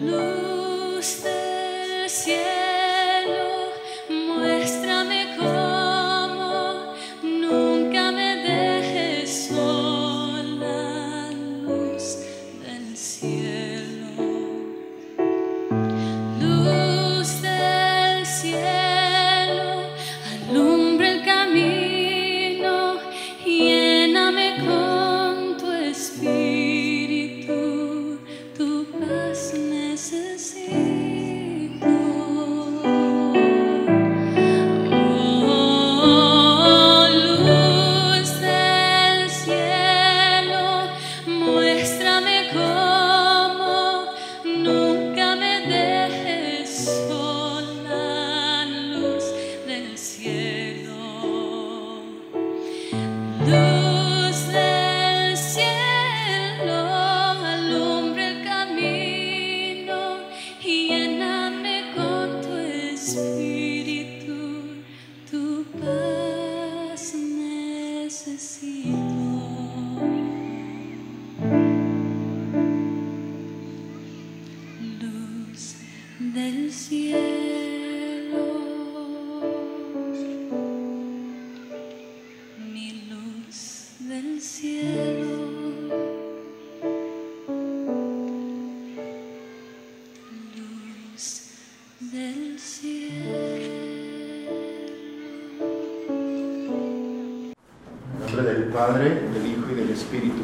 Luz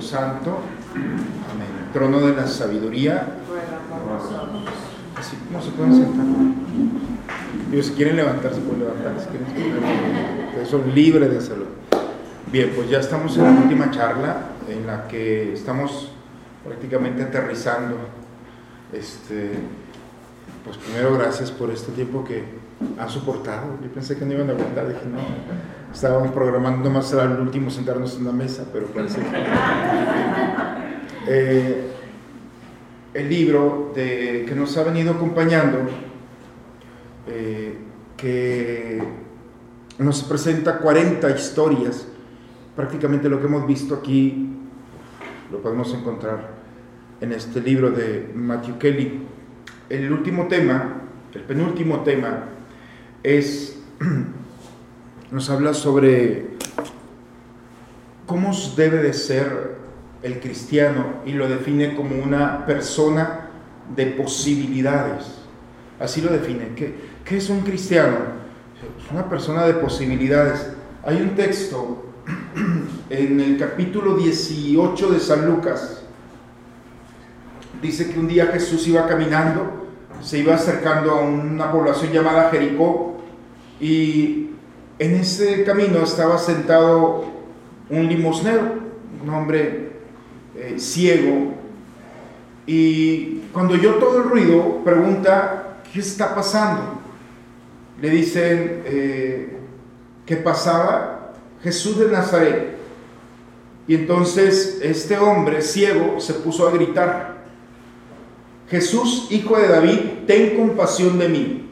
Santo. Amén. Trono de la sabiduría. Así como se pueden sentar. Si quieren levantarse, pueden levantarse. Son libres de hacerlo. Bien, pues ya estamos en la última charla en la que estamos prácticamente aterrizando. Este, pues primero gracias por este tiempo que han soportado. Yo pensé que no iban a aguantar, dije no, estábamos programando nomás al último sentarnos en la mesa, pero parece que... Eh, el libro que nos ha venido acompañando, eh, que nos presenta 40 historias, prácticamente lo que hemos visto aquí lo podemos encontrar en este libro de Matthew Kelly. El último tema, el penúltimo tema, es, nos habla sobre cómo debe de ser el cristiano y lo define como una persona de posibilidades. Así lo define. ¿Qué, qué es un cristiano? Es una persona de posibilidades. Hay un texto en el capítulo 18 de San Lucas. Dice que un día Jesús iba caminando, se iba acercando a una población llamada Jericó y en ese camino estaba sentado un limosnero, un hombre eh, ciego, y cuando oyó todo el ruido, pregunta, ¿qué está pasando? Le dicen, eh, ¿qué pasaba? Jesús de Nazaret. Y entonces este hombre ciego se puso a gritar, Jesús, hijo de David, ten compasión de mí.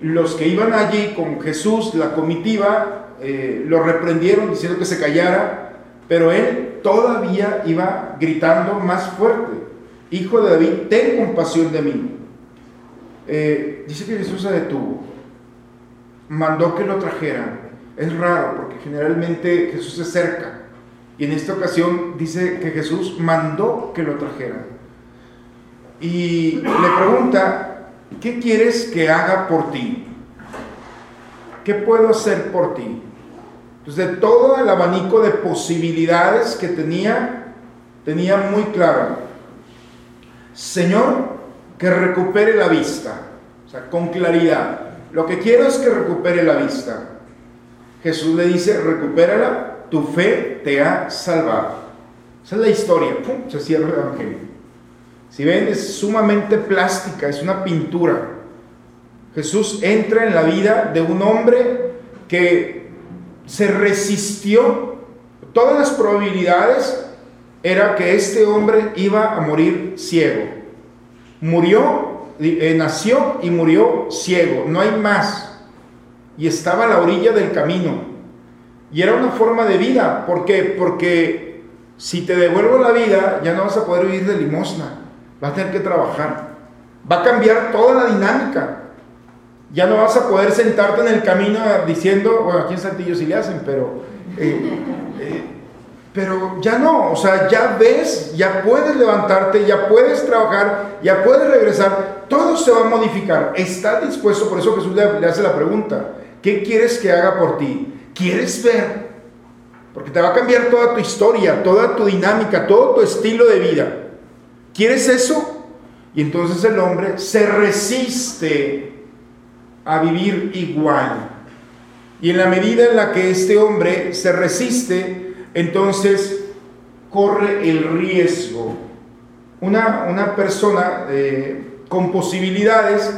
Los que iban allí con Jesús, la comitiva, eh, lo reprendieron diciendo que se callara, pero él todavía iba gritando más fuerte, Hijo de David, ten compasión de mí. Eh, dice que Jesús se detuvo, mandó que lo trajeran. Es raro porque generalmente Jesús se acerca y en esta ocasión dice que Jesús mandó que lo trajeran. Y le pregunta, ¿qué quieres que haga por ti? ¿Qué puedo hacer por ti? Entonces, de todo el abanico de posibilidades que tenía, tenía muy claro, Señor, que recupere la vista, o sea, con claridad. Lo que quiero es que recupere la vista. Jesús le dice, recupérala, tu fe te ha salvado. Esa es la historia, ¡pum! se cierra el Evangelio. Si ven, es sumamente plástica, es una pintura. Jesús entra en la vida de un hombre que se resistió. Todas las probabilidades era que este hombre iba a morir ciego. Murió, eh, nació y murió ciego, no hay más. Y estaba a la orilla del camino. Y era una forma de vida. ¿Por qué? Porque si te devuelvo la vida, ya no vas a poder vivir de limosna. Vas a tener que trabajar. Va a cambiar toda la dinámica. Ya no vas a poder sentarte en el camino diciendo, bueno, aquí en Santillo sí le hacen, pero, eh, eh, pero ya no, o sea, ya ves, ya puedes levantarte, ya puedes trabajar, ya puedes regresar, todo se va a modificar. Está dispuesto, por eso Jesús le, le hace la pregunta, ¿qué quieres que haga por ti? ¿Quieres ver? Porque te va a cambiar toda tu historia, toda tu dinámica, todo tu estilo de vida. ¿Quieres eso? Y entonces el hombre se resiste a vivir igual. Y en la medida en la que este hombre se resiste, entonces corre el riesgo. Una, una persona eh, con posibilidades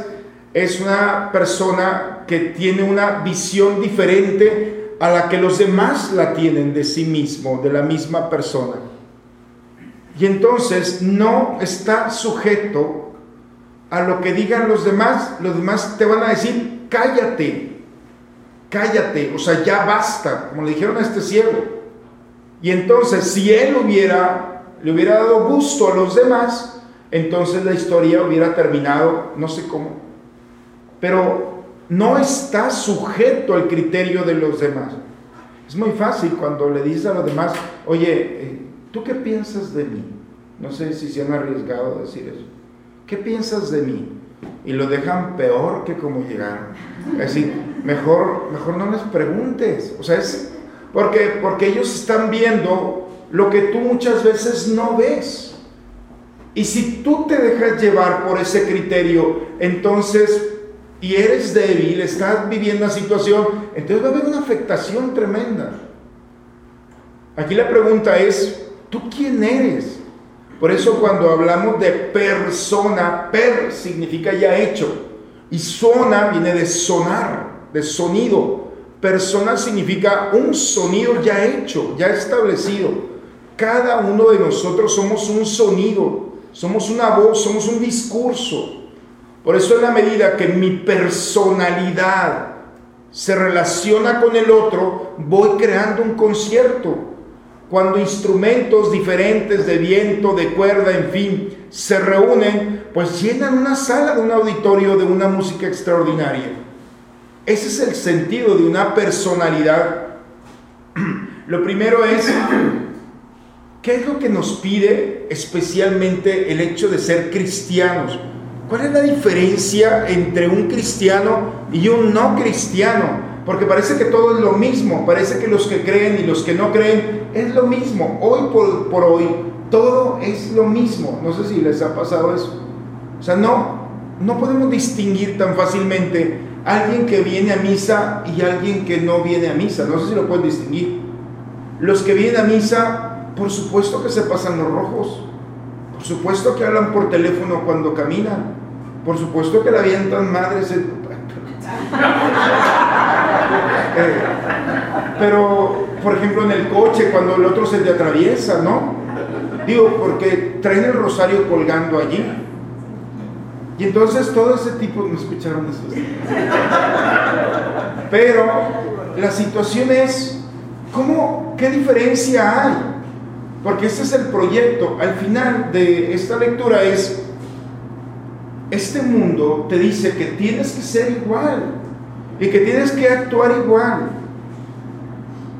es una persona que tiene una visión diferente a la que los demás la tienen de sí mismo, de la misma persona. Y entonces no está sujeto a lo que digan los demás, los demás te van a decir, cállate, cállate, o sea, ya basta, como le dijeron a este ciego. Y entonces, si él hubiera, le hubiera dado gusto a los demás, entonces la historia hubiera terminado, no sé cómo, pero no está sujeto al criterio de los demás. Es muy fácil cuando le dices a los demás, oye, eh, ¿tú qué piensas de mí? No sé si se han arriesgado a decir eso. ¿qué piensas de mí? Y lo dejan peor que como llegaron. Es decir, mejor, mejor no les preguntes. O sea, es Porque, porque ellos están viendo lo que tú muchas veces no ves. Y si tú te dejas llevar por ese criterio, entonces, y eres débil, estás viviendo una situación, entonces va a haber una afectación tremenda. Aquí la pregunta es, ¿tú quién eres? Por eso cuando hablamos de persona, per significa ya hecho, y zona viene de sonar, de sonido. Persona significa un sonido ya hecho, ya establecido. Cada uno de nosotros somos un sonido, somos una voz, somos un discurso. Por eso en la medida que mi personalidad se relaciona con el otro, voy creando un concierto. Cuando instrumentos diferentes de viento, de cuerda, en fin, se reúnen, pues llenan una sala de un auditorio de una música extraordinaria. Ese es el sentido de una personalidad. Lo primero es ¿Qué es lo que nos pide especialmente el hecho de ser cristianos? ¿Cuál es la diferencia entre un cristiano y un no cristiano? Porque parece que todo es lo mismo, parece que los que creen y los que no creen es lo mismo. Hoy por, hoy todo es lo mismo. No sé si les ha pasado eso. O sea, no, no podemos distinguir tan fácilmente alguien que viene a misa y alguien que no viene a misa. No sé si lo pueden distinguir. Los que vienen a misa por supuesto que se pasan los rojos. Por supuesto que hablan por teléfono cuando caminan. Por supuesto que la avientan madres. En... Eh, pero, por ejemplo, en el coche, cuando el otro se te atraviesa, ¿no? Digo, porque traen el rosario colgando allí. Y entonces todo ese tipo, ¿me escucharon eso? Pero la situación es, ¿cómo, qué diferencia hay porque este es el proyecto. Al final de esta lectura es, este mundo te dice que tienes que ser igual y que tienes que actuar igual.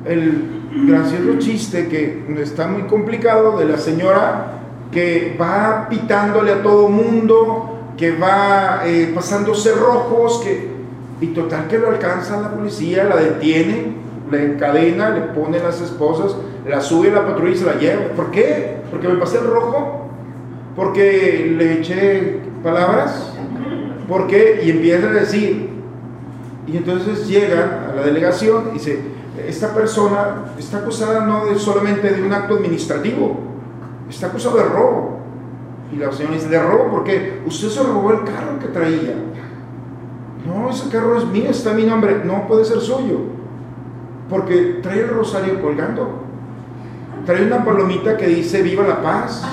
El gracioso chiste que está muy complicado de la señora que va pitándole a todo mundo, que va eh, pasándose rojos, que, y total que lo alcanza la policía, la detiene, la encadena, le pone las esposas, la sube a la patrulla y se la lleva. ¿Por qué? Porque me pasé el rojo, porque le eché palabras, porque y empieza a decir. Y entonces llega a la delegación y dice, esta persona está acusada no de, solamente de un acto administrativo, está acusado de robo. Y la señora dice, ¿de robo? Porque usted se robó el carro que traía. No, ese carro es mío, está mi nombre, no puede ser suyo. Porque trae el rosario colgando trae una palomita que dice viva la paz,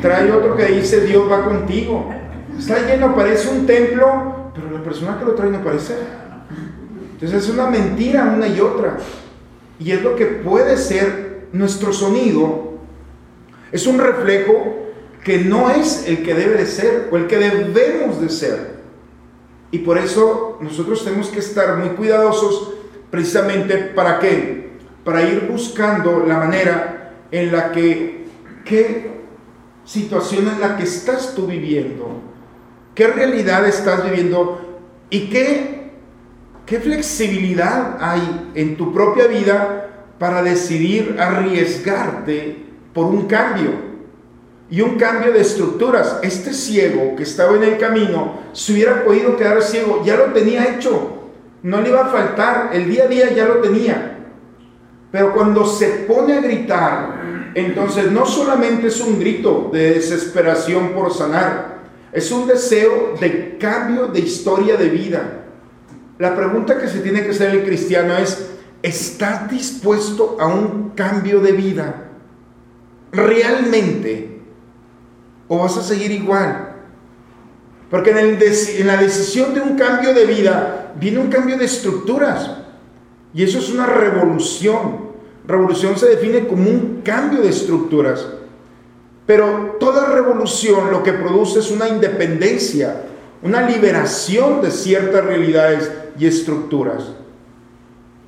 trae otro que dice Dios va contigo. Está lleno, parece un templo, persona que lo trae no parece. Entonces es una mentira una y otra. Y es lo que puede ser nuestro sonido. Es un reflejo que no es el que debe de ser o el que debemos de ser. Y por eso nosotros tenemos que estar muy cuidadosos precisamente para qué? para ir buscando la manera en la que, qué situación en la que estás tú viviendo, qué realidad estás viviendo y qué, qué flexibilidad hay en tu propia vida para decidir arriesgarte por un cambio y un cambio de estructuras. Este ciego que estaba en el camino, si hubiera podido quedar ciego, ya lo tenía hecho. No le iba a faltar, el día a día ya lo tenía. Pero cuando se pone a gritar, entonces no solamente es un grito de desesperación por sanar, es un deseo de cambio de historia de vida. La pregunta que se tiene que hacer el cristiano es, ¿estás dispuesto a un cambio de vida? ¿Realmente? ¿O vas a seguir igual? Porque en, en la decisión de un cambio de vida viene un cambio de estructuras. Y eso es una revolución. Revolución se define como un cambio de estructuras. Pero toda revolución lo que produce es una independencia, una liberación de ciertas realidades y estructuras.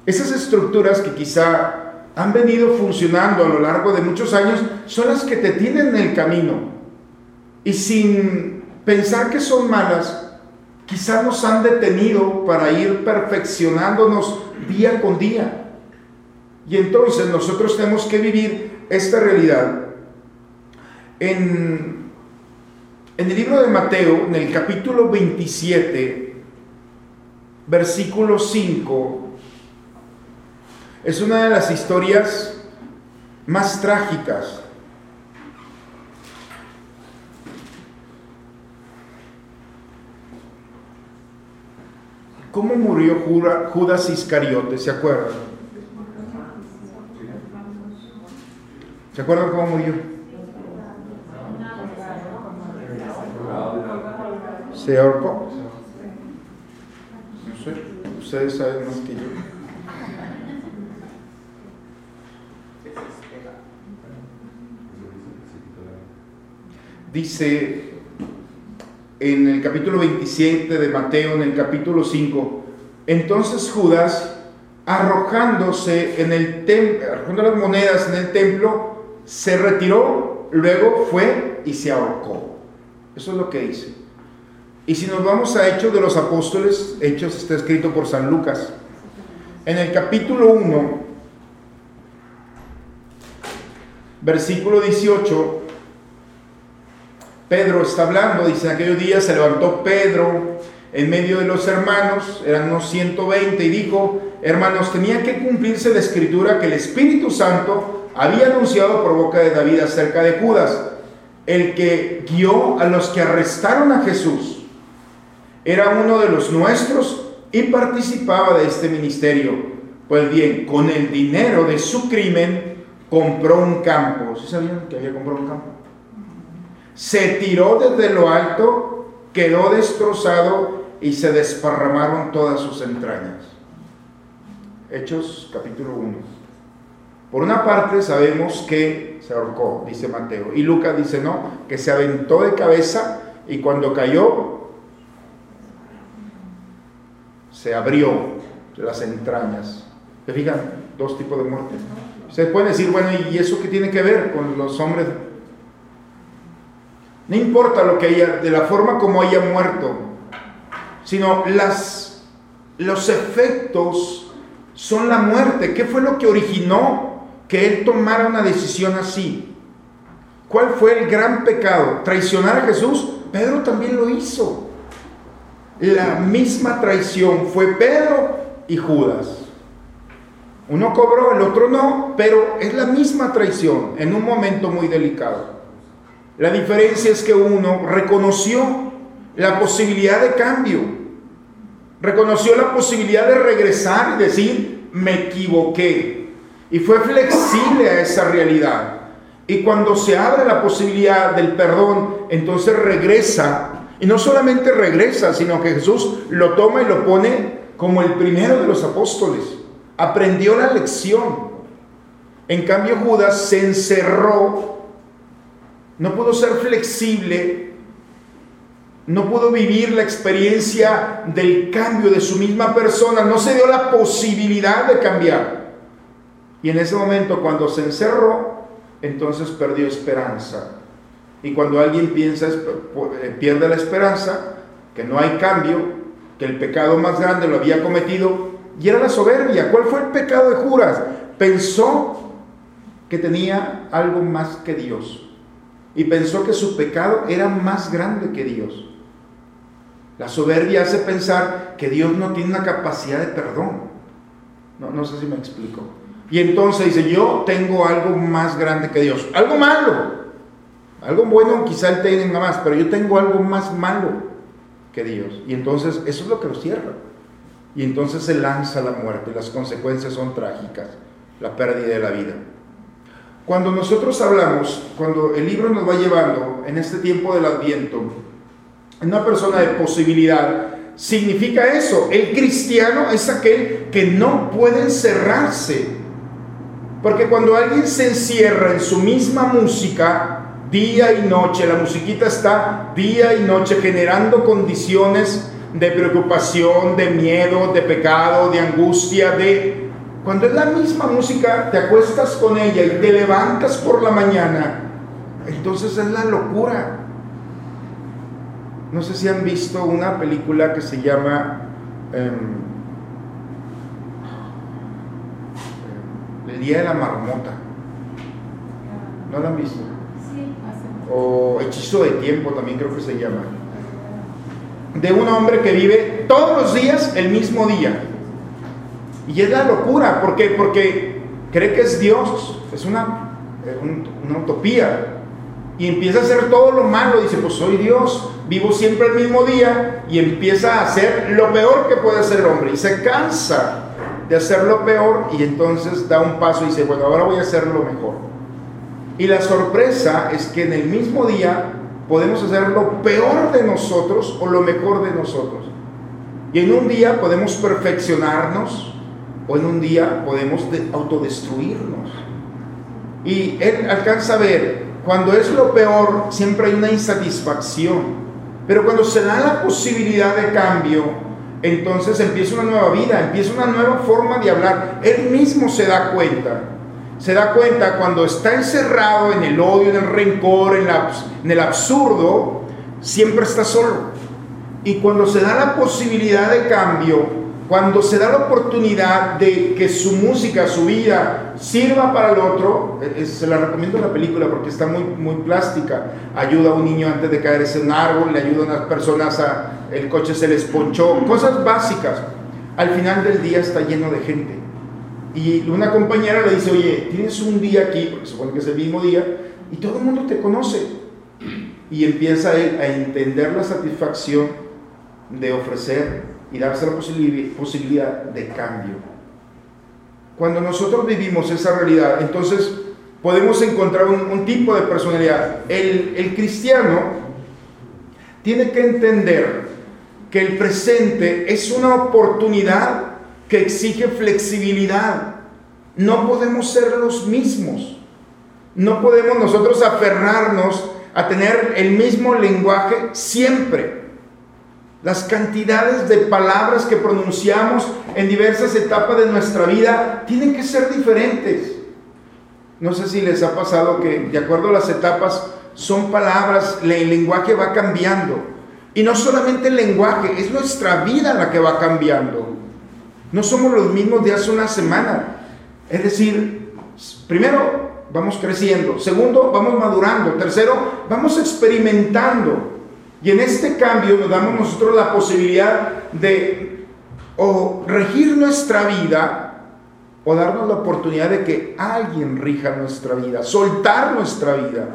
Esas estructuras que quizá han venido funcionando a lo largo de muchos años son las que te tienen en el camino. Y sin pensar que son malas, quizá nos han detenido para ir perfeccionándonos día con día. Y entonces nosotros tenemos que vivir esta realidad. En, el libro de Mateo, en el capítulo 27, versículo 5, es una de las historias más trágicas. ¿Cómo murió Judas Iscariote? ¿Se acuerdan? ¿Se acuerdan cómo murió? ¿Se ahorcó? No sé, ustedes saben más que yo. Dice en el capítulo 27 de Mateo, en el capítulo 5, entonces Judas, arrojándose en el templo, arrojando las monedas en el templo, se retiró, luego fue y se ahorcó. Eso es lo que dice. Y si nos vamos a Hechos de los Apóstoles, Hechos está escrito por San Lucas. En el capítulo 1, versículo 18, Pedro está hablando, dice, en aquellos días se levantó Pedro en medio de los hermanos, eran unos 120, y dijo, hermanos, tenía que cumplirse la escritura que el Espíritu Santo había anunciado por boca de David acerca de Judas, el que guió a los que arrestaron a Jesús. Era uno de los nuestros y participaba de este ministerio. Pues bien, con el dinero de su crimen compró un campo. ¿Sí sabían que había comprado un campo? Se tiró desde lo alto, quedó destrozado y se desparramaron todas sus entrañas. Hechos capítulo 1. Por una parte sabemos que se ahorcó, dice Mateo, y Lucas dice no, que se aventó de cabeza y cuando cayó se abrió las entrañas. ¿Se fijan? Dos tipos de muerte. Ustedes pueden decir, bueno, ¿y eso qué tiene que ver con los hombres no importa lo que haya, de la forma como haya muerto, sino las, los efectos son la muerte. ¿Qué fue lo que originó que él tomara una decisión así? ¿Cuál fue el gran pecado? ¿Traicionar a Jesús? Pedro también lo hizo. La misma traición fue Pedro y Judas. Uno cobró, el otro no, pero es la misma traición en un momento muy delicado. La diferencia es que uno reconoció la posibilidad de cambio, reconoció la posibilidad de regresar y decir, me equivoqué. Y fue flexible a esa realidad. Y cuando se abre la posibilidad del perdón, entonces regresa. Y no solamente regresa, sino que Jesús lo toma y lo pone como el primero de los apóstoles. Aprendió la lección. En cambio Judas se encerró no pudo ser flexible, no pudo vivir la experiencia del cambio de su misma persona, no se dio la posibilidad de cambiar. Y en ese momento cuando se encerró, entonces perdió esperanza. Y cuando alguien piensa, eh, pierde la esperanza, que no hay cambio, que el pecado más grande lo había cometido, y era la soberbia. ¿Cuál fue el pecado de Juras? Pensó que tenía algo más que Dios y pensó que su pecado era más grande que Dios. La soberbia hace pensar que Dios no tiene una capacidad de perdón. No, no sé si me explico. Y entonces dice, yo tengo algo más grande que Dios. Algo malo. Algo bueno quizá él tenga más, pero yo tengo algo más malo que Dios. Y entonces eso es lo que lo cierra. Y entonces se lanza la muerte. Las consecuencias son trágicas. La pérdida de la vida. Cuando nosotros hablamos, cuando el libro nos va llevando en este tiempo del adviento, una persona de posibilidad, significa eso. El cristiano es aquel que no puede encerrarse. Porque cuando alguien se encierra en su misma música, día y noche, la musiquita está día y noche generando condiciones de preocupación, de miedo, de pecado, de angustia, de cuando es la misma música, te acuestas con ella y te levantas por la mañana, entonces es la locura. No sé si han visto una película que se llama... Em, El Día de la Marmota. ¿No lo han visto? O Hechizo de Tiempo también creo que se llama. De un hombre que vive todos los días el mismo día. Y es la locura. ¿Por qué? Porque cree que es Dios. Es una, una utopía. Y empieza a hacer todo lo malo. Dice, pues soy Dios. Vivo siempre el mismo día. Y empieza a hacer lo peor que puede hacer el hombre. Y se cansa de hacer lo peor. Y entonces da un paso y dice, bueno, ahora voy a hacer lo mejor. Y la sorpresa es que en el mismo día podemos hacer lo peor de nosotros o lo mejor de nosotros. Y en un día podemos perfeccionarnos o en un día podemos autodestruirnos. Y él alcanza a ver, cuando es lo peor, siempre hay una insatisfacción. Pero cuando se da la posibilidad de cambio, entonces empieza una nueva vida, empieza una nueva forma de hablar. Él mismo se da cuenta. Se da cuenta cuando está encerrado en el odio, en el rencor, en, en el absurdo, siempre está solo. Y cuando se da la posibilidad de cambio, cuando se da la oportunidad de que su música, su vida sirva para el otro, eh, eh, se la recomiendo la película porque está muy, muy plástica. Ayuda a un niño antes de caerse en un árbol, le ayuda a unas personas a el coche se les ponchó, cosas básicas. Al final del día está lleno de gente. Y una compañera le dice, oye, tienes un día aquí, porque supone que es el mismo día, y todo el mundo te conoce. Y empieza él a entender la satisfacción de ofrecer y darse la posibilidad de cambio. Cuando nosotros vivimos esa realidad, entonces podemos encontrar un, tipo de personalidad. El, el cristiano tiene que entender que el presente es una oportunidad que exige flexibilidad. No podemos ser los mismos. No podemos nosotros aferrarnos a tener el mismo lenguaje siempre. Las cantidades de palabras que pronunciamos en diversas etapas de nuestra vida tienen que ser diferentes. No sé si les ha pasado que de acuerdo a las etapas son palabras, el lenguaje va cambiando. Y no solamente el lenguaje, es nuestra vida la que va cambiando. No somos los mismos de hace una semana. Es decir, primero vamos creciendo, segundo vamos madurando, tercero vamos experimentando. Y en este cambio nos damos nosotros la posibilidad de o regir nuestra vida o darnos la oportunidad de que alguien rija nuestra vida, soltar nuestra vida.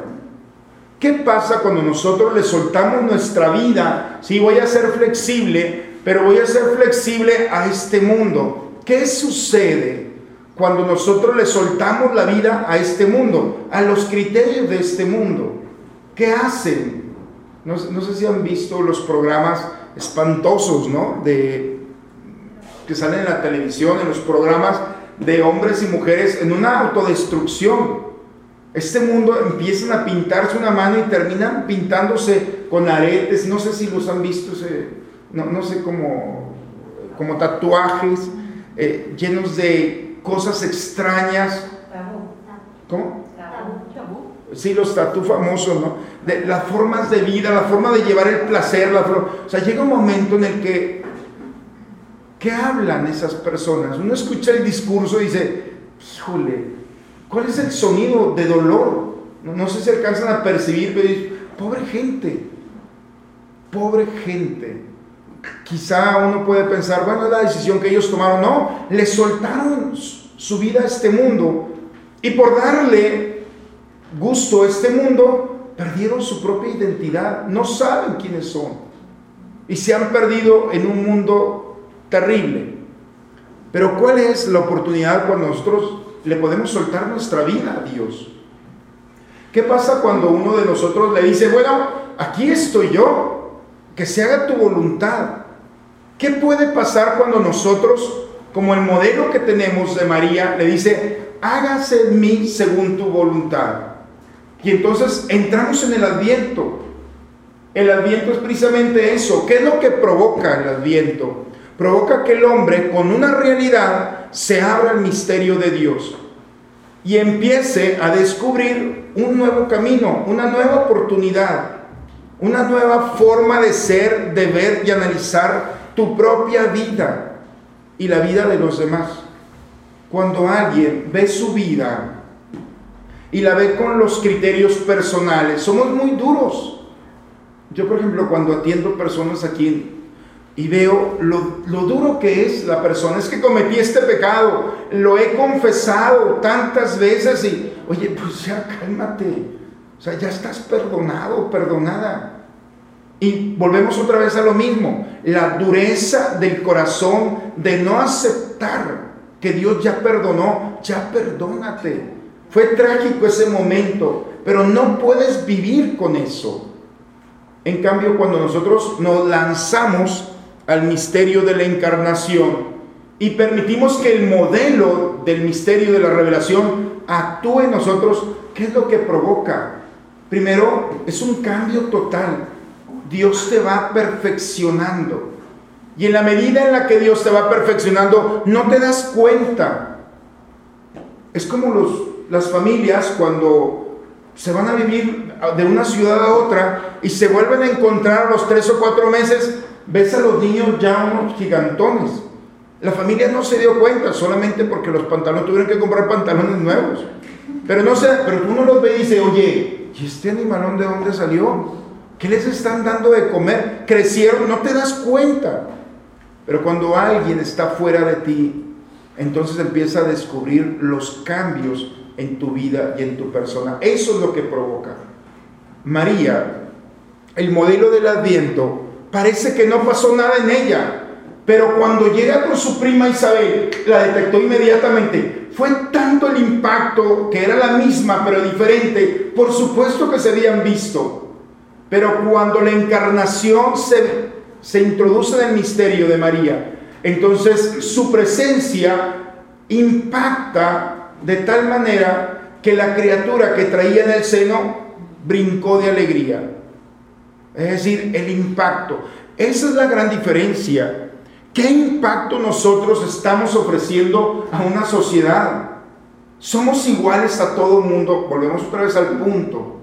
¿Qué pasa cuando nosotros le soltamos nuestra vida? Sí, voy a ser flexible, pero voy a ser flexible a este mundo. ¿Qué sucede cuando nosotros le soltamos la vida a este mundo, a los criterios de este mundo? ¿Qué hacen? No, sé si han visto los programas espantosos, ¿no? De, que salen en la televisión, en los programas de hombres y mujeres en una autodestrucción. Este mundo empiezan a pintarse una mano y terminan pintándose con aretes, no sé si los han visto, no, sé cómo, como tatuajes eh, llenos de cosas extrañas. ¿Cómo? Sí, los tatu famosos, ¿no? De las formas de vida, la forma de llevar el placer, la o sea, llega un momento en el que, ¿qué hablan esas personas? Uno escucha el discurso y dice, híjole, ¿cuál es el sonido de dolor? No, sé si alcanzan a percibir, pero pobre gente, pobre gente. Quizá uno puede pensar, bueno, la decisión que ellos tomaron. No, le soltaron su vida a este mundo y por darle gusto este mundo, perdieron su propia identidad, no saben quiénes son y se han perdido en un mundo terrible. Pero ¿cuál es la oportunidad cuando nosotros le podemos soltar nuestra vida a Dios? ¿Qué pasa cuando uno de nosotros le dice, bueno, aquí estoy yo, que se haga tu voluntad? ¿Qué puede pasar cuando nosotros, como el modelo que tenemos de María, le dice, hágase en mí según tu voluntad? Y entonces entramos en el adviento. El adviento es precisamente eso. ¿Qué es lo que provoca el adviento? Provoca que el hombre con una realidad se abra al misterio de Dios y empiece a descubrir un nuevo camino, una nueva oportunidad, una nueva forma de ser, de ver y analizar tu propia vida y la vida de los demás. cuando alguien ve su vida y la ve con los criterios personales. Somos muy duros. Yo, por ejemplo, cuando atiendo personas aquí y veo lo, lo, duro que es la persona, es que cometí este pecado, lo he confesado tantas veces y, oye, pues ya cálmate, o sea, ya estás perdonado, perdonada. Y volvemos otra vez a lo mismo, la dureza del corazón de no aceptar que Dios ya perdonó, ya perdónate. Fue trágico ese momento, pero no puedes vivir con eso. En cambio, cuando nosotros nos lanzamos al misterio de la encarnación y permitimos que el modelo del misterio de la revelación actúe en nosotros, ¿qué es lo que provoca? Primero, es un cambio total. Dios te va perfeccionando. Y en la medida en la que Dios te va perfeccionando, no te das cuenta. Es como los las familias cuando se van a vivir de una ciudad a otra y se vuelven a encontrar a los tres o cuatro meses, ves a los niños ya unos gigantones. La familia no se dio cuenta solamente porque los pantalones tuvieron que comprar pantalones nuevos. Pero no sé, pero uno los ve y dice, oye, ¿y este animalón de dónde salió? ¿Qué les están dando de comer? Crecieron, no te das cuenta. Pero cuando alguien está fuera de ti, entonces empieza a descubrir los cambios en tu vida y en tu persona. Eso es lo que provoca. María, el modelo del adviento, parece que no pasó nada en ella, pero cuando llega con su prima Isabel, la detectó inmediatamente. Fue tanto el impacto que era la misma pero diferente, por supuesto que se habían visto, pero cuando la encarnación se, se introduce en el misterio de María, entonces su presencia impacta de tal manera que la criatura que traía en el seno brincó de alegría. Es decir, el impacto. Esa es la gran diferencia. ¿Qué impacto nosotros estamos ofreciendo a una sociedad? Somos iguales a todo mundo. Volvemos otra vez al punto.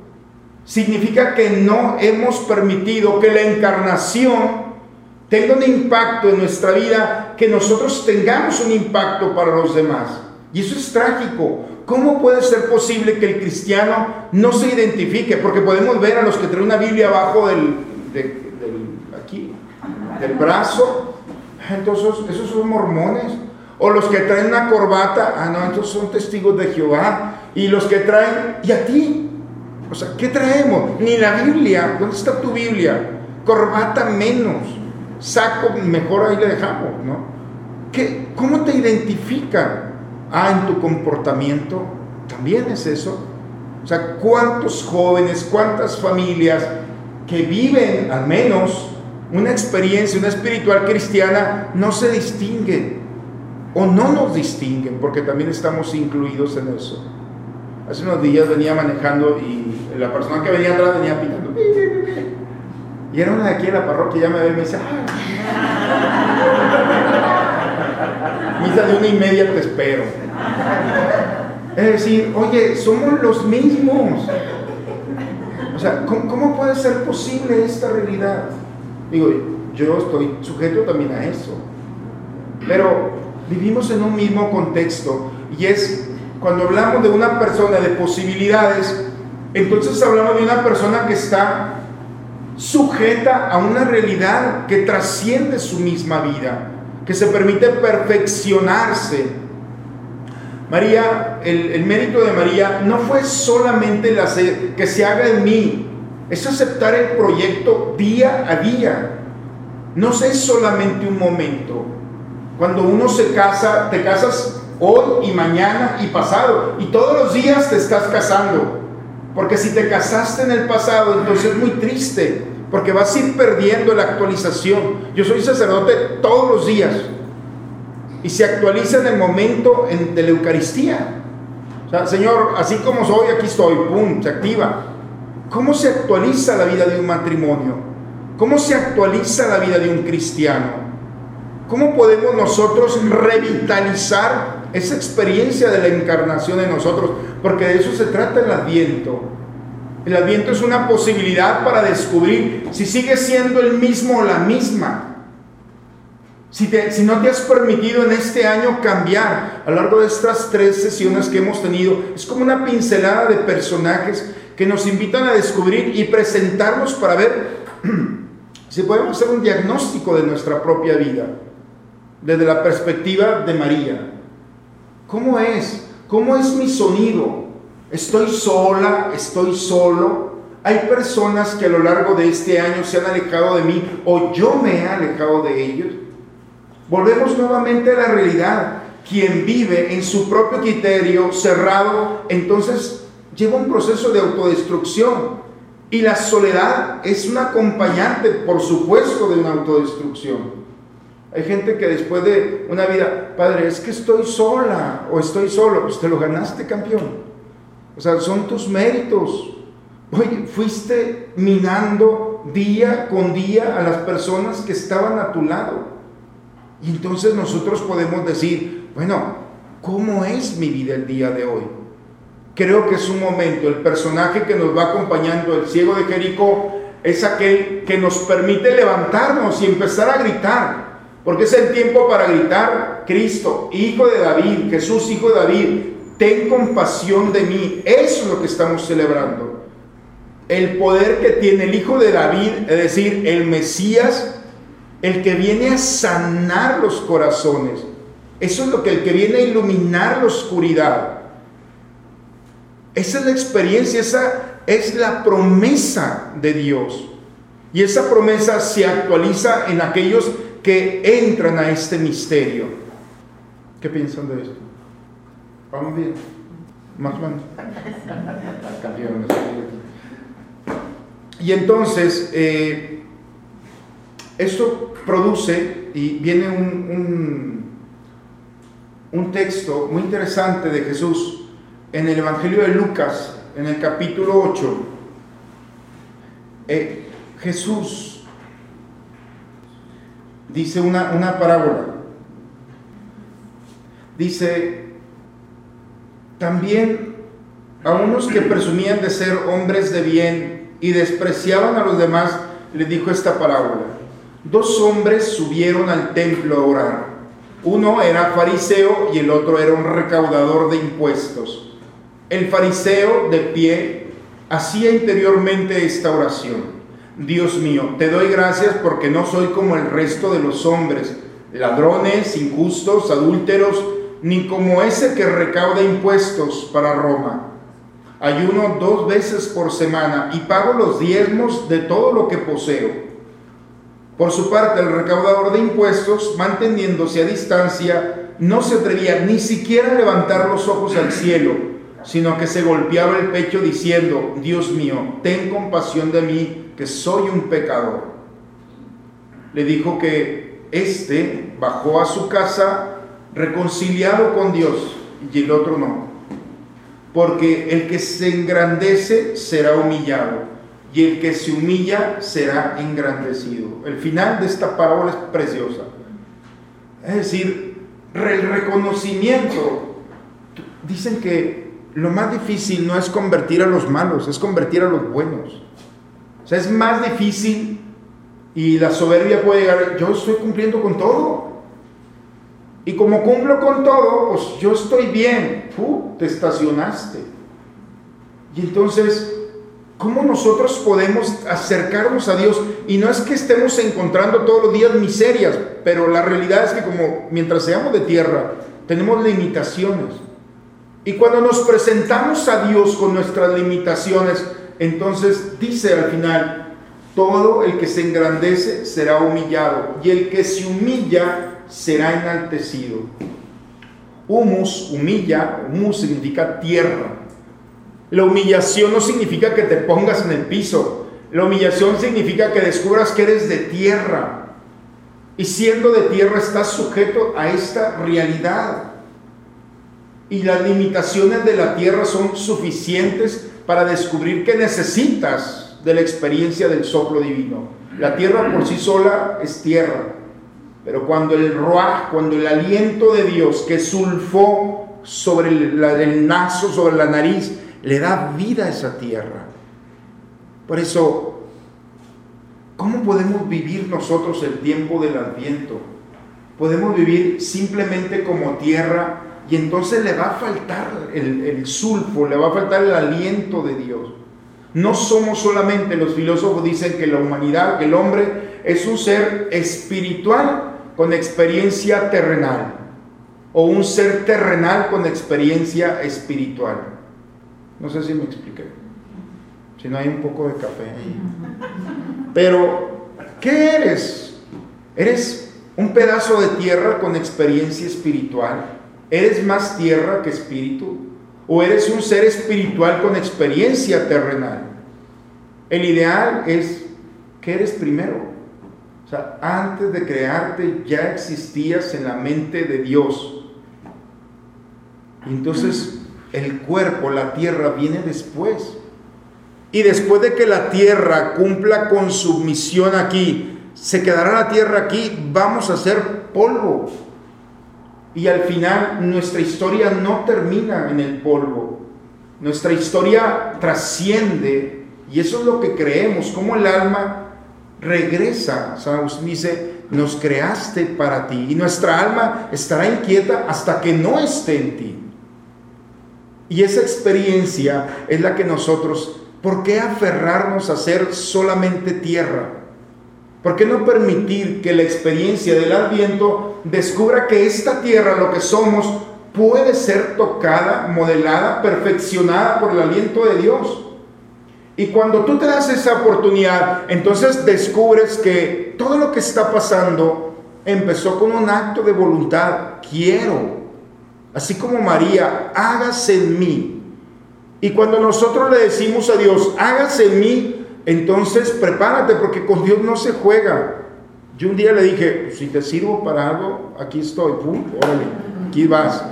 Significa que no hemos permitido que la encarnación tenga un impacto en nuestra vida, que nosotros tengamos un impacto para los demás. Y eso es trágico. ¿Cómo puede ser posible que el cristiano no se identifique? Porque podemos ver a los que traen una Biblia abajo del, aquí, del brazo. Entonces, esos son mormones. O los que traen una corbata. Ah, no, entonces son testigos de Jehová. Y los que traen, ¿y a ti? O sea, ¿qué traemos? Ni la Biblia. ¿Dónde está tu Biblia? Corbata menos. Saco, mejor ahí le dejamos, ¿no? ¿Qué, ¿Cómo te identifican? Ah, en tu comportamiento también es eso. O sea, ¿cuántos jóvenes, cuántas familias que viven al menos una experiencia, una espiritual cristiana, no se distinguen o no nos distinguen, porque también estamos incluidos en eso. Hace unos días venía manejando y la persona que venía atrás venía pitando. Y era una de aquí en la parroquia, ya me ve y me dice, De una y media te espero. Es decir, oye, somos los mismos. O sea, ¿cómo, puede ser posible esta realidad? Digo, yo estoy sujeto también a eso. Pero vivimos en un mismo contexto y es cuando hablamos de una persona de posibilidades, entonces hablamos de una persona que está sujeta a una realidad que trasciende su misma vida que se permite perfeccionarse. María, el, mérito de María no fue solamente la, que se haga en mí, es aceptar el proyecto día a día. No es solamente un momento. Cuando uno se casa, te casas hoy y mañana y pasado, y todos los días te estás casando. Porque si te casaste en el pasado, entonces es muy triste porque vas a ir perdiendo la actualización. Yo soy sacerdote todos los días y se actualiza en el momento de la Eucaristía. O sea, Señor, así como soy, aquí estoy, ¡pum!, se activa. ¿Cómo se actualiza la vida de un matrimonio? ¿Cómo se actualiza la vida de un cristiano? ¿Cómo podemos nosotros revitalizar esa experiencia de la encarnación en nosotros? Porque de eso se trata el adviento. El adviento es una posibilidad para descubrir si sigue siendo el mismo o la misma. Si, si, no te has permitido en este año cambiar a lo largo de estas tres sesiones que hemos tenido, es como una pincelada de personajes que nos invitan a descubrir y presentarnos para ver si podemos hacer un diagnóstico de nuestra propia vida desde la perspectiva de María. ¿Cómo es? ¿Cómo es mi sonido? ¿Estoy sola? ¿Estoy solo? Hay personas que a lo largo de este año se han alejado de mí o yo me he alejado de ellos. Volvemos nuevamente a la realidad. Quien vive en su propio criterio cerrado, entonces lleva un proceso de autodestrucción. Y la soledad es un acompañante, por supuesto, de una autodestrucción. Hay gente que después de una vida, padre, es que estoy sola o estoy solo, pues te lo ganaste, campeón. O sea, son tus méritos. Oye, fuiste minando día con día a las personas que estaban a tu lado. Y entonces nosotros podemos decir, bueno, ¿cómo es mi vida el día de hoy? Creo que es un momento, el personaje que nos va acompañando, el ciego de Jericó, es aquel que nos permite levantarnos y empezar a gritar. Porque es el tiempo para gritar, Cristo, Hijo de David, Jesús, Hijo de David, ten compasión de mí. Eso es lo que estamos celebrando. El poder que tiene el Hijo de David, es decir, el Mesías, el que viene a sanar los corazones. Eso es lo que el que viene a iluminar la oscuridad. Esa es la experiencia, esa es la promesa de Dios. Y esa promesa se actualiza en aquellos que entran a este misterio. ¿Qué piensan de esto? Vamos bien, más o menos. Y entonces, eh, esto produce, y viene un, un, texto muy interesante de Jesús en el Evangelio de Lucas, en el capítulo 8. Eh, Jesús dice una, una parábola. Dice, también a unos que presumían de ser hombres de bien y despreciaban a los demás, le dijo esta parábola. Dos hombres subieron al templo a orar. Uno era fariseo y el otro era un recaudador de impuestos. El fariseo de pie hacía interiormente esta oración. Dios mío, te doy gracias porque no soy como el resto de los hombres, ladrones, injustos, adúlteros, ni como ese que recauda impuestos para Roma. Ayuno dos veces por semana y pago los diezmos de todo lo que poseo. Por su parte, el recaudador de impuestos, manteniéndose a distancia, no se atrevía ni siquiera a levantar los ojos al cielo, sino que se golpeaba el pecho diciendo, Dios mío, ten compasión de mí, que soy un pecador. Le dijo que éste bajó a su casa reconciliado con Dios y el otro no. Porque el que se engrandece será humillado y el que se humilla será engrandecido. El final de esta parábola es preciosa. Es decir, el reconocimiento. Dicen que lo más difícil no es convertir a los malos, es convertir a los buenos. O sea, es más difícil y la soberbia puede llegar, yo estoy cumpliendo con todo. Y como cumplo con todo, pues yo estoy bien. Tú te estacionaste. Y entonces, ¿cómo nosotros podemos acercarnos a Dios? Y no es que estemos encontrando todos los días miserias, pero la realidad es que como mientras seamos de tierra, tenemos limitaciones. Y cuando nos presentamos a Dios con nuestras limitaciones, entonces dice al final, todo el que se engrandece será humillado y el que se humilla será enaltecido. Humus, humilla, humus significa tierra. La humillación no significa que te pongas en el piso. La humillación significa que descubras que eres de tierra. Y siendo de tierra estás sujeto a esta realidad. Y las limitaciones de la tierra son suficientes para descubrir que necesitas de la experiencia del soplo divino. La tierra por sí sola es tierra, pero cuando el ruaj, cuando el aliento de Dios que sulfó sobre el, el naso, sobre la nariz, le da vida a esa tierra. Por eso, ¿cómo podemos vivir nosotros el tiempo del adviento? podemos vivir simplemente como tierra y entonces le va a faltar el, el sulfo, le va a faltar el aliento de Dios. No somos solamente, los filósofos dicen que la humanidad, que el hombre es un ser espiritual con experiencia terrenal o un ser terrenal con experiencia espiritual. No sé si me expliqué. Si no hay un poco de café ahí. Pero, ¿qué eres? ¿Eres un pedazo de tierra con experiencia espiritual? ¿Eres más tierra que espíritu? ¿O eres un ser espiritual con experiencia terrenal? El ideal es que eres primero. O sea, antes de crearte ya existías en la mente de Dios. Entonces el cuerpo, la tierra, viene después. Y después de que la tierra cumpla con su misión aquí, se quedará la tierra aquí, vamos a ser polvo. Y al final nuestra historia no termina en el polvo. Nuestra historia trasciende. Y eso es lo que creemos, como el alma regresa. San Agustín dice, nos creaste para ti. Y nuestra alma estará inquieta hasta que no esté en ti. Y esa experiencia es la que nosotros, ¿por qué aferrarnos a ser solamente tierra? ¿Por qué no permitir que la experiencia del adviento descubra que esta tierra, lo que somos, puede ser tocada, modelada, perfeccionada por el aliento de Dios? Y cuando tú te das esa oportunidad, entonces descubres que todo lo que está pasando empezó con un acto de voluntad. Quiero, así como María, hágase en mí. Y cuando nosotros le decimos a Dios, hágase en mí, entonces prepárate porque con Dios no se juega. Yo un día le dije, si te sirvo para algo, aquí estoy, pum, órale, aquí vas.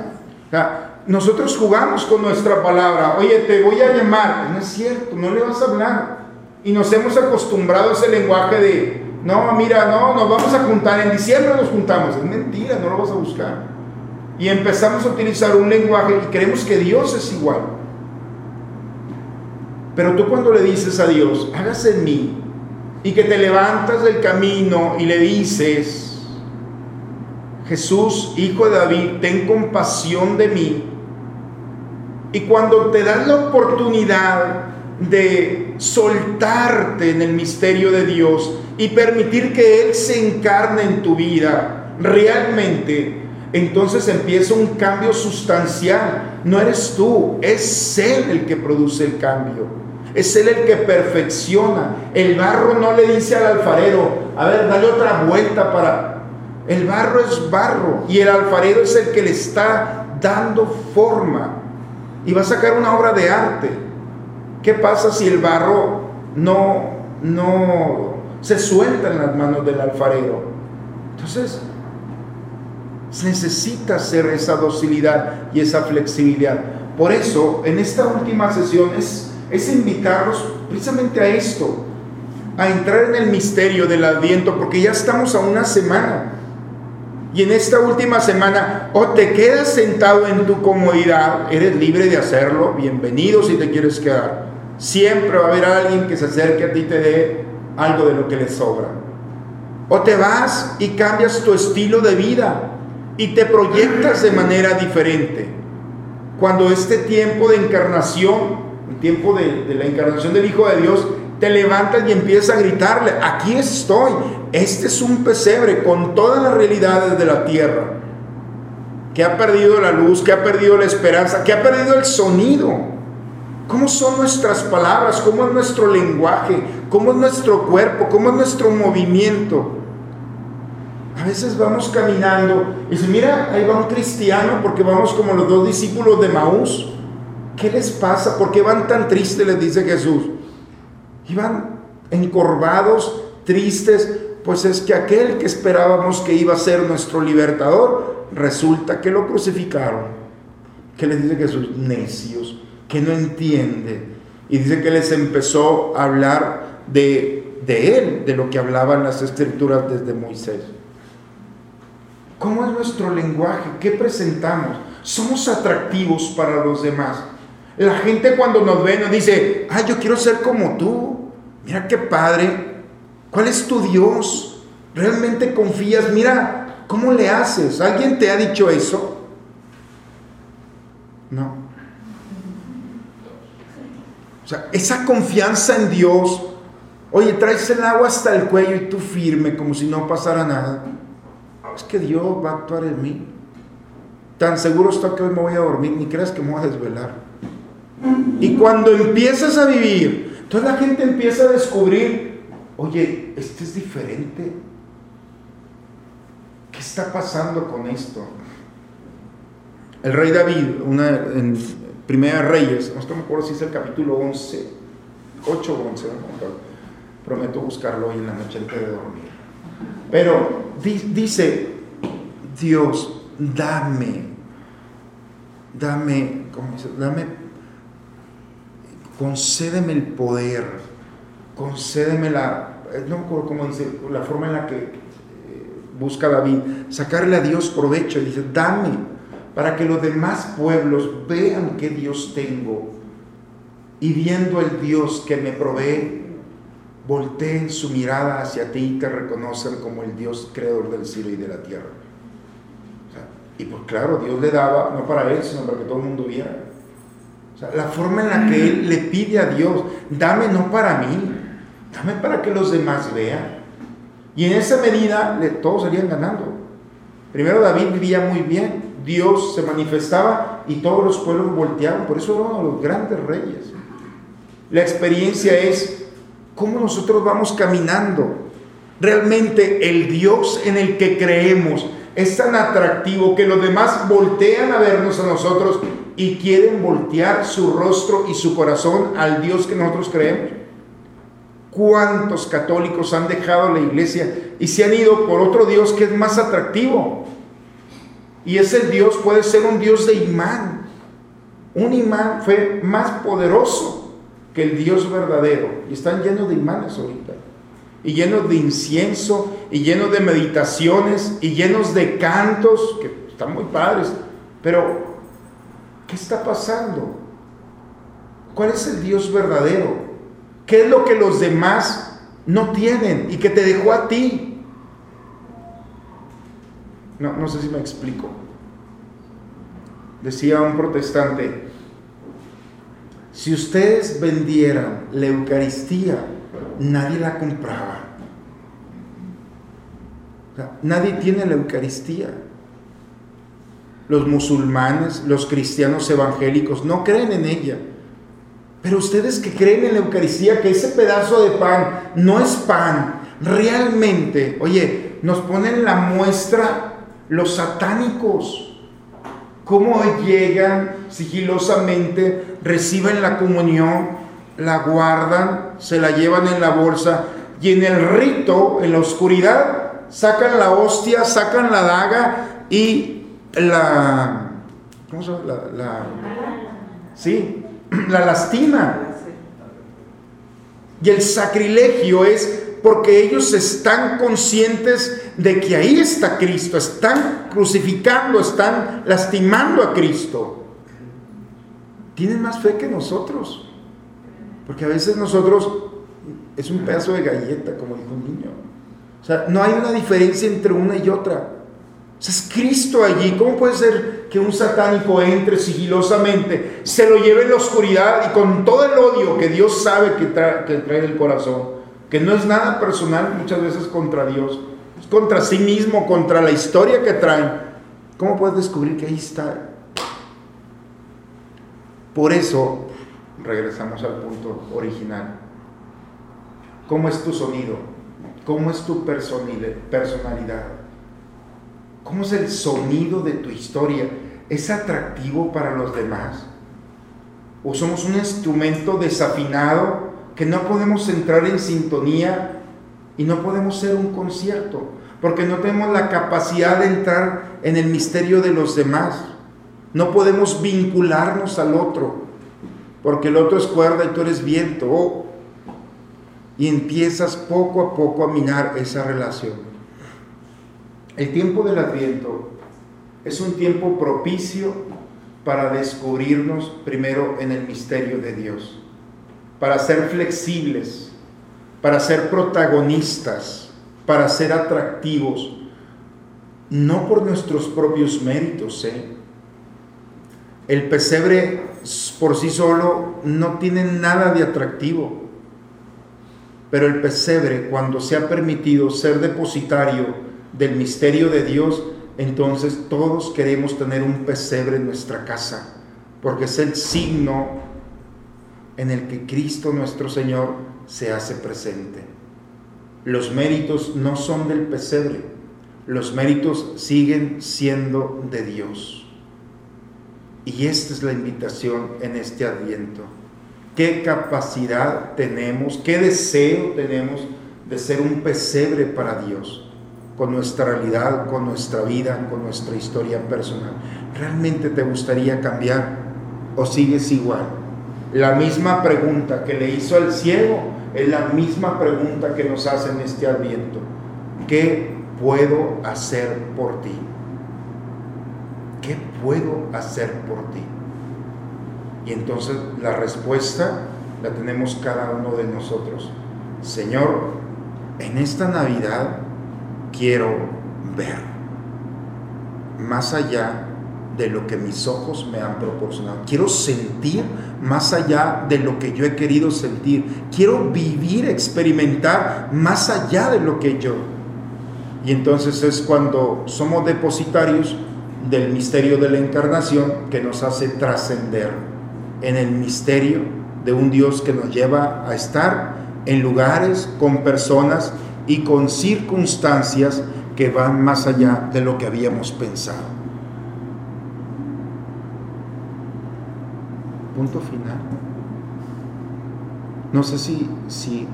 Nosotros jugamos con nuestra palabra, oye, te voy a llamar, no es cierto, no le vas a hablar. Y nos hemos acostumbrado a ese lenguaje de, no, mira, no, nos vamos a juntar, en diciembre nos juntamos, es mentira, no lo vas a buscar y empezamos a utilizar un lenguaje y creemos que Dios es igual. Pero tú cuando le dices a Dios, hágase en mí, y que te levantas del camino y le dices, Jesús, hijo de David, ten compasión de mí. Y cuando te das la oportunidad de soltarte en el misterio de Dios y permitir que Él se encarne en tu vida, realmente entonces empieza un cambio sustancial. No eres tú, es Él el que produce el cambio. Es Él el que perfecciona. El barro no le dice al alfarero, a ver, dale otra vuelta para... El barro es barro y el alfarero es el que le está dando forma y va a sacar una obra de arte. ¿Qué pasa si el barro no, no se suelta en las manos del alfarero? Entonces, necesita ser esa docilidad y esa flexibilidad. Por eso, en esta última sesión es, es invitarlos precisamente a esto, a entrar en el misterio del adviento, porque ya estamos a una semana. Y en esta última semana, o te quedas sentado en tu comodidad, eres libre de hacerlo, bienvenido si te quieres quedar. Siempre va a haber alguien que se acerque a ti y te dé algo de lo que le sobra. O te vas y cambias tu estilo de vida y te proyectas de manera diferente. Cuando este tiempo de encarnación, el tiempo de, la encarnación del Hijo de Dios, te levantas y empiezas a gritarle, aquí estoy, este es un pesebre con todas las realidades de la tierra, que ha perdido la luz, que ha perdido la esperanza, que ha perdido el sonido. ¿Cómo son nuestras palabras? ¿Cómo es nuestro lenguaje? ¿Cómo es nuestro cuerpo? ¿Cómo es nuestro movimiento? A veces vamos caminando y dice, mira, ahí va un cristiano porque vamos como los dos discípulos de Maús. ¿Qué les pasa? ¿Por qué van tan tristes? Les dice Jesús. Iban encorvados, tristes, pues es que aquel que esperábamos que iba a ser nuestro libertador, resulta que lo crucificaron. ¿Qué les dice Jesús? Necios, que no entiende. Y dice que les empezó a hablar de, de él, de lo que hablaban las escrituras desde Moisés. ¿Cómo es nuestro lenguaje? ¿Qué presentamos? Somos atractivos para los demás. La gente cuando nos ve nos dice, ah, yo quiero ser como tú. Mira qué padre. ¿Cuál es tu Dios? ¿Realmente confías? Mira, ¿Cómo le haces? ¿Alguien te ha dicho eso? No. O sea, esa confianza en Dios. Oye, traes el agua hasta el cuello y tú firme como si no pasara nada. Es que Dios va a actuar en mí. Tan seguro está que hoy me voy a dormir, ni creas que me voy a desvelar. Y cuando empiezas a vivir, toda la gente empieza a descubrir, oye, este es diferente. ¿Qué está pasando con esto? El rey David, una, en Primera Reyes, no me acuerdo si es el capítulo 11, 8 o 11, prometo buscarlo hoy en la noche antes de dormir. Pero dice, Dios, dame, dame, ¿cómo dice? Dame, concédeme el poder, concédeme la, no me acuerdo cómo dice, la forma en la que eh, busca David, sacarle a Dios provecho, y dice, dame para que los demás pueblos vean qué Dios tengo y viendo el Dios que me provee, volteen su mirada hacia ti y te reconocen como el Dios creador del cielo y de la tierra. y pues claro, Dios le daba, no para él, sino para que todo el mundo viera. La forma en la que él le pide a Dios, dame no para mí, dame para que los demás vean. Y en esa medida todos salían ganando. Primero David vivía muy bien, Dios se manifestaba y todos los pueblos volteaban. Por eso era uno de los grandes reyes. La experiencia es cómo nosotros vamos caminando. Realmente el Dios en el que creemos es tan atractivo que los demás voltean a vernos a nosotros y quieren voltear su rostro y su corazón al Dios que nosotros creemos. ¿Cuántos católicos han dejado la iglesia y se han ido por otro Dios que es más atractivo? Y ese Dios puede ser un Dios de imán. Un imán fue más poderoso que el Dios verdadero. Y están llenos de imanes ahorita. Y llenos de incienso, y llenos de meditaciones, y llenos de cantos, que están muy padres. Pero, ¿qué está pasando? ¿Cuál es el Dios verdadero? ¿Qué es lo que los demás no tienen y que te dejó a ti? No, no sé si me explico. Decía un protestante, si ustedes vendieran la Eucaristía, nadie la compraba. nadie tiene la Eucaristía. Los musulmanes, los cristianos evangélicos no creen en ella. Pero ustedes que creen en la Eucaristía, que ese pedazo de pan no es pan, realmente, oye, nos ponen la muestra los satánicos, cómo llegan sigilosamente, reciben la comunión, la guardan, se la llevan en la bolsa y en el rito, en la oscuridad, sacan la hostia, sacan la daga y la... ¿Cómo se llama? La, sí, la lastima. Y el sacrilegio es porque ellos están conscientes de que ahí está Cristo, están crucificando, están lastimando a Cristo. Tienen más fe que nosotros, porque a veces nosotros es un pedazo de galleta, como dijo un niño. O sea, no hay una diferencia entre una y otra. Es Cristo allí. ¿Cómo puede ser que un satánico entre sigilosamente, se lo lleve en la oscuridad y con todo el odio que Dios sabe que trae, que trae el corazón? Que no es nada personal muchas veces contra Dios, contra sí mismo, contra la historia que traen, ¿cómo puedes descubrir que ahí está? Por eso, regresamos al punto original. ¿Cómo es tu sonido? ¿Cómo es tu personalidad? ¿Cómo es el sonido de tu historia? ¿Es atractivo para los demás? ¿O somos un instrumento desafinado que no podemos entrar en sintonía y no podemos ser un concierto, porque no tenemos la capacidad de entrar en el misterio de los demás. No podemos vincularnos al otro, porque el otro es cuerda y tú eres viento. Oh, y empiezas poco a poco a minar esa relación. El tiempo del adviento es un tiempo propicio para descubrirnos primero en el misterio de Dios, para ser flexibles, para ser protagonistas, para ser atractivos. no por nuestros propios méritos. ¿eh? El pesebre por sí solo no tiene nada de atractivo, pero el pesebre cuando se ha permitido ser depositario del misterio de Dios, entonces todos queremos tener un pesebre en nuestra casa, porque es el signo en el que Cristo nuestro Señor se hace presente. Los méritos no son del pesebre, los méritos siguen siendo de Dios. Y esta es la invitación en este adviento. ¿Qué capacidad tenemos, qué deseo tenemos de ser un pesebre para Dios? Con nuestra realidad, con nuestra vida, con nuestra historia personal. ¿Realmente te gustaría cambiar o sigues igual? La misma pregunta que le hizo al ciego es la misma pregunta que nos hace en este adviento. ¿Qué puedo hacer por ti? ¿Qué puedo hacer por ti? Y entonces la respuesta la tenemos cada uno de nosotros. Señor, en esta Navidad quiero ver más allá de lo que mis ojos me han proporcionado. Quiero sentir más allá de lo que yo he querido sentir. Quiero vivir, experimentar más allá de lo que yo. Y entonces es cuando somos depositarios del misterio de la encarnación que nos hace trascender en el misterio de un Dios que nos lleva a estar en lugares, con personas y con circunstancias que van más allá de lo que habíamos pensado. punto final. No sé si, si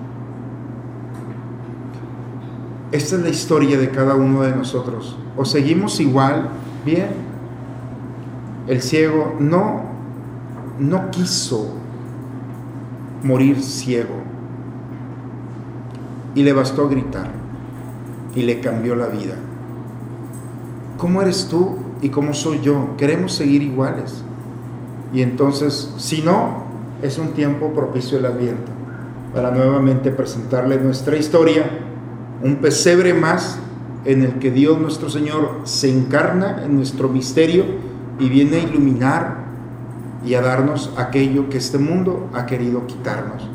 esta es la historia de cada uno de nosotros. O seguimos igual, bien. El ciego no, no quiso morir ciego. Y le bastó gritar. Y le cambió la vida. ¿Cómo eres tú y cómo soy yo? Queremos seguir iguales. Y entonces, si no, es un tiempo propicio el Adviento para nuevamente presentarle nuestra historia, un pesebre más en el que Dios nuestro Señor se encarna en nuestro misterio y viene a iluminar y a darnos aquello que este mundo ha querido quitarnos.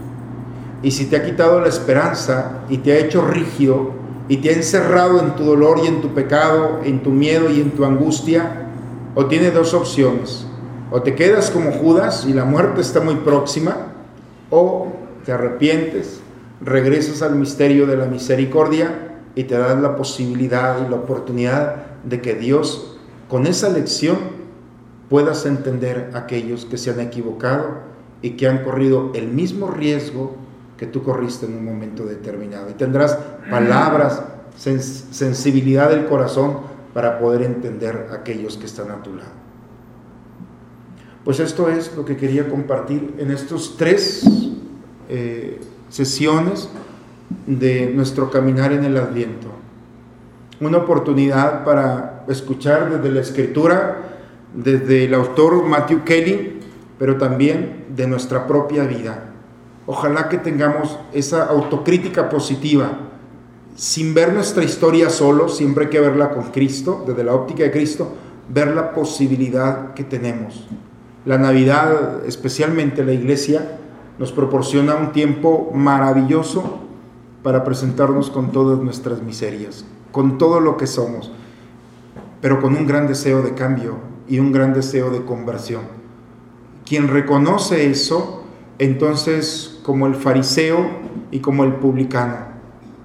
Y si te ha quitado la esperanza y te ha hecho rígido y te ha encerrado en tu dolor y en tu pecado, en tu miedo y en tu angustia, o tiene dos opciones. O te quedas como Judas y la muerte está muy próxima, o te arrepientes, regresas al misterio de la misericordia y te das la posibilidad y la oportunidad de que Dios, con esa lección, puedas entender a aquellos que se han equivocado y que han corrido el mismo riesgo que tú corriste en un momento determinado. Y tendrás palabras, sensibilidad del corazón para poder entender a aquellos que están a tu lado. Pues esto es lo que quería compartir en estos tres eh, sesiones de nuestro caminar en el Adviento. Una oportunidad para escuchar desde la escritura, desde el autor Matthew Kelly, pero también de nuestra propia vida. Ojalá que tengamos esa autocrítica positiva, sin ver nuestra historia solo, siempre hay que verla con Cristo, desde la óptica de Cristo, ver la posibilidad que tenemos la Navidad, especialmente la iglesia, nos proporciona un tiempo maravilloso para presentarnos con todas nuestras miserias, con todo lo que somos, pero con un gran deseo de cambio y un gran deseo de conversión. Quien reconoce eso, entonces como el fariseo y como el publicano,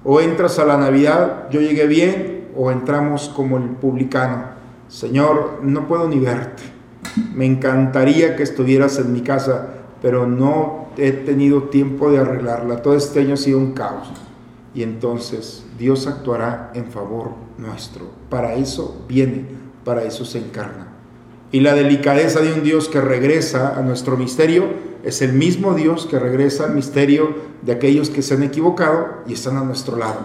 o entras a la Navidad, yo llegué bien, o entramos como el publicano, Señor, no puedo ni verte me encantaría que estuvieras en mi casa, pero no he tenido tiempo de arreglarla. Todo este año ha sido un caos. Y entonces Dios actuará en favor nuestro. Para eso viene, para eso se encarna. Y la delicadeza de un Dios que regresa a nuestro misterio es el mismo Dios que regresa al misterio de aquellos que se han equivocado y están a nuestro lado.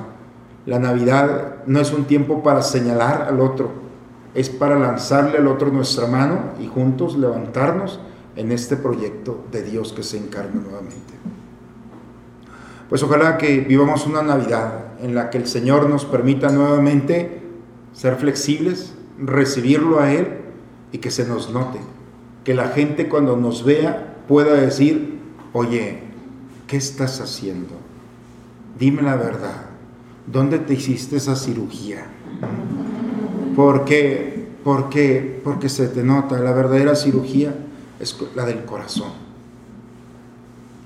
La Navidad no es un tiempo para señalar al otro, es para lanzarle al otro nuestra mano y juntos levantarnos en este proyecto de Dios que se encarna nuevamente. Pues ojalá que vivamos una Navidad en la que el Señor nos permita nuevamente ser flexibles, recibirlo a Él y que se nos note. Que la gente cuando nos vea pueda decir, oye, ¿qué estás haciendo? Dime la verdad. ¿Dónde te hiciste esa cirugía? Porque, porque, porque se te nota, la verdadera cirugía es la del corazón.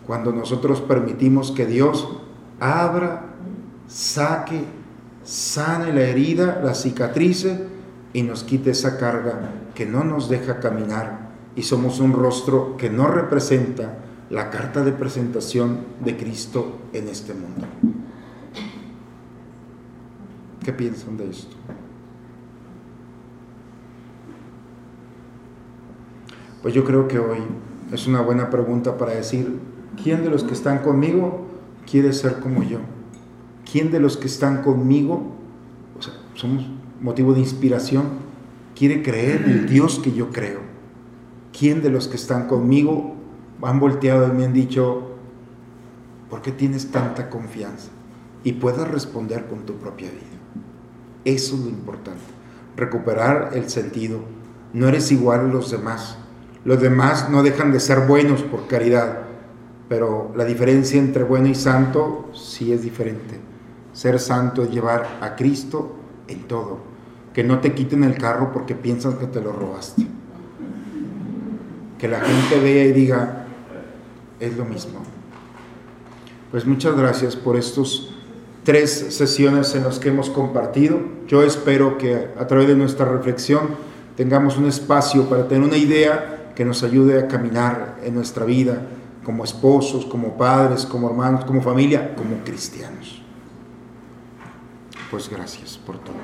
Cuando nosotros permitimos que Dios abra, saque, sane la herida, la cicatrice y nos quite esa carga que no nos deja caminar y somos un rostro que no representa la carta de presentación de Cristo en este mundo. ¿Qué piensan de esto? Pues yo creo que hoy es una buena pregunta para decir, ¿quién de los que están conmigo quiere ser como yo? ¿Quién de los que están conmigo, o sea, somos motivo de inspiración, quiere creer en el Dios que yo creo? ¿Quién de los que están conmigo han volteado y me han dicho, ¿por qué tienes tanta confianza? Y puedas responder con tu propia vida. Eso es lo importante. Recuperar el sentido. No eres igual a los demás. Los demás no dejan de ser buenos por caridad, pero la diferencia entre bueno y santo sí es diferente. Ser santo es llevar a Cristo en todo. Que no te quiten el carro porque piensan que te lo robaste. Que la gente vea y diga, es lo mismo. Pues muchas gracias por estos tres sesiones en las que hemos compartido. Yo espero que a través de nuestra reflexión tengamos un espacio para tener una idea que nos ayude a caminar en nuestra vida como esposos, como padres, como hermanos, como familia, como cristianos. Pues gracias por todo.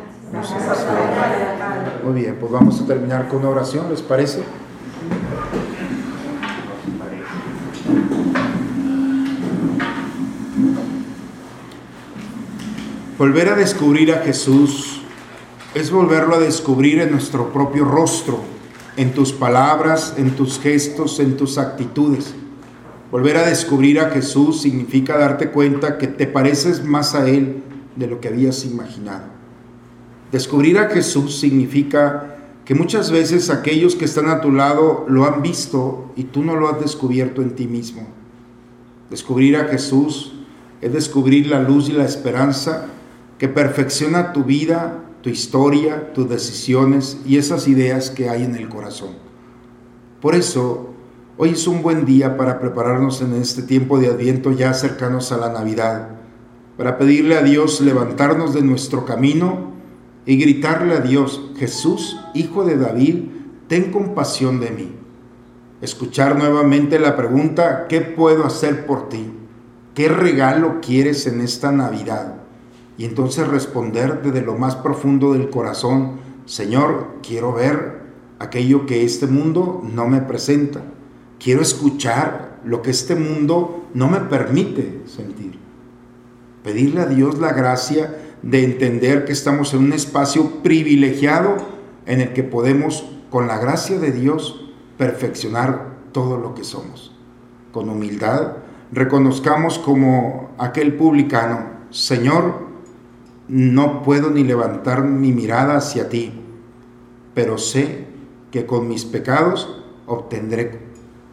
Muy bien, pues vamos a terminar con una oración, ¿les parece? Volver a descubrir a Jesús es volverlo a descubrir en nuestro propio rostro, en tus palabras, en tus gestos, en tus actitudes. Volver a descubrir a Jesús significa darte cuenta que te pareces más a Él de lo que habías imaginado. Descubrir a Jesús significa que muchas veces aquellos que están a tu lado lo han visto y tú no lo has descubierto en ti mismo. Descubrir a Jesús es descubrir la luz y la esperanza que perfecciona tu vida, tu historia, tus decisiones y esas ideas que hay en el corazón. Por eso, hoy es un buen día para prepararnos en este tiempo de adviento ya cercanos a la Navidad, para pedirle a Dios levantarnos de nuestro camino y gritarle a Dios, Jesús, Hijo de David, ten compasión de mí. Escuchar nuevamente la pregunta, ¿qué puedo hacer por ti? ¿Qué regalo quieres en esta Navidad? Y entonces responder desde lo más profundo del corazón, Señor, quiero ver aquello que este mundo no me presenta, quiero escuchar lo que este mundo no me permite sentir. Pedirle a Dios la gracia de entender que estamos en un espacio privilegiado en el que podemos, con la gracia de Dios, perfeccionar todo lo que somos. Con humildad, reconozcamos como aquel publicano, Señor, no puedo ni levantar mi mirada hacia ti, pero sé que con mis pecados obtendré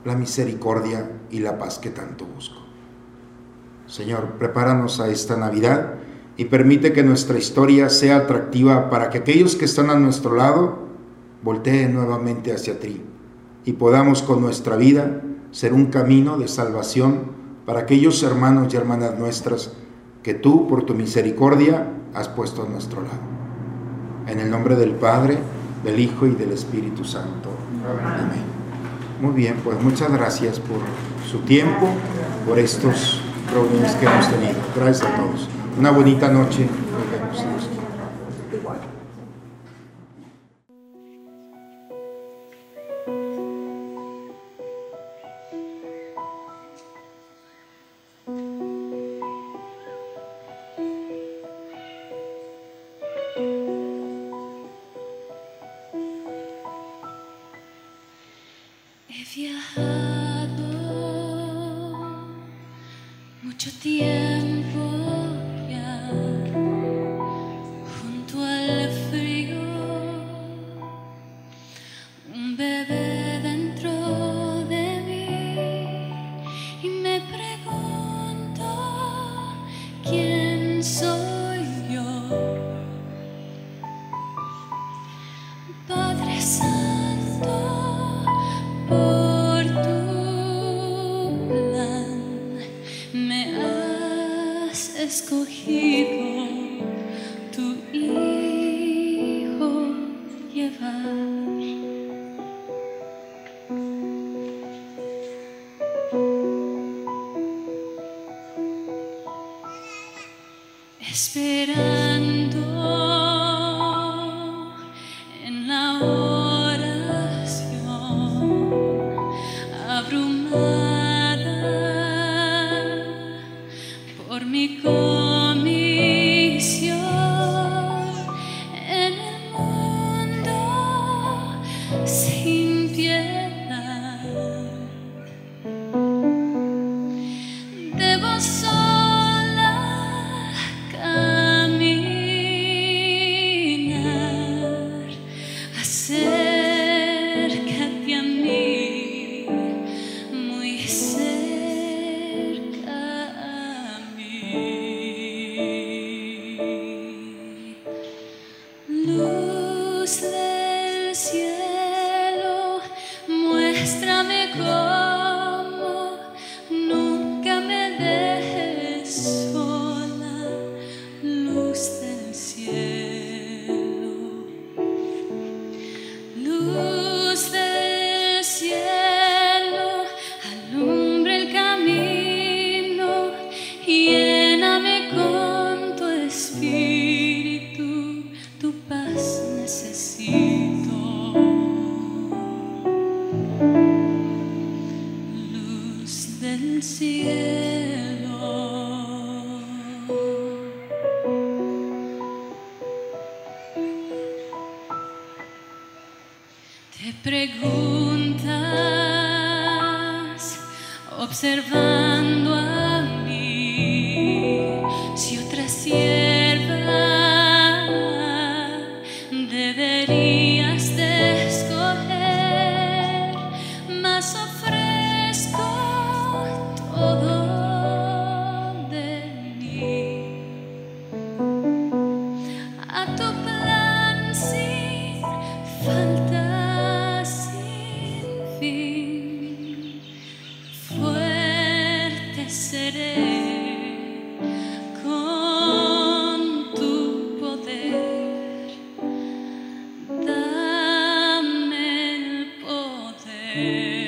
la misericordia y la paz que tanto busco. Señor, prepáranos a esta Navidad y permite que nuestra historia sea atractiva para que aquellos que están a nuestro lado volteen nuevamente hacia ti y podamos con nuestra vida ser un camino de salvación para aquellos hermanos y hermanas nuestras que tú, por tu misericordia, has puesto a nuestro lado. En el nombre del Padre, del Hijo y del Espíritu Santo. Amén. Muy bien, pues muchas gracias por su tiempo, por estos reuniones que hemos tenido. Gracias a todos. Una bonita noche. Nos vemos. name.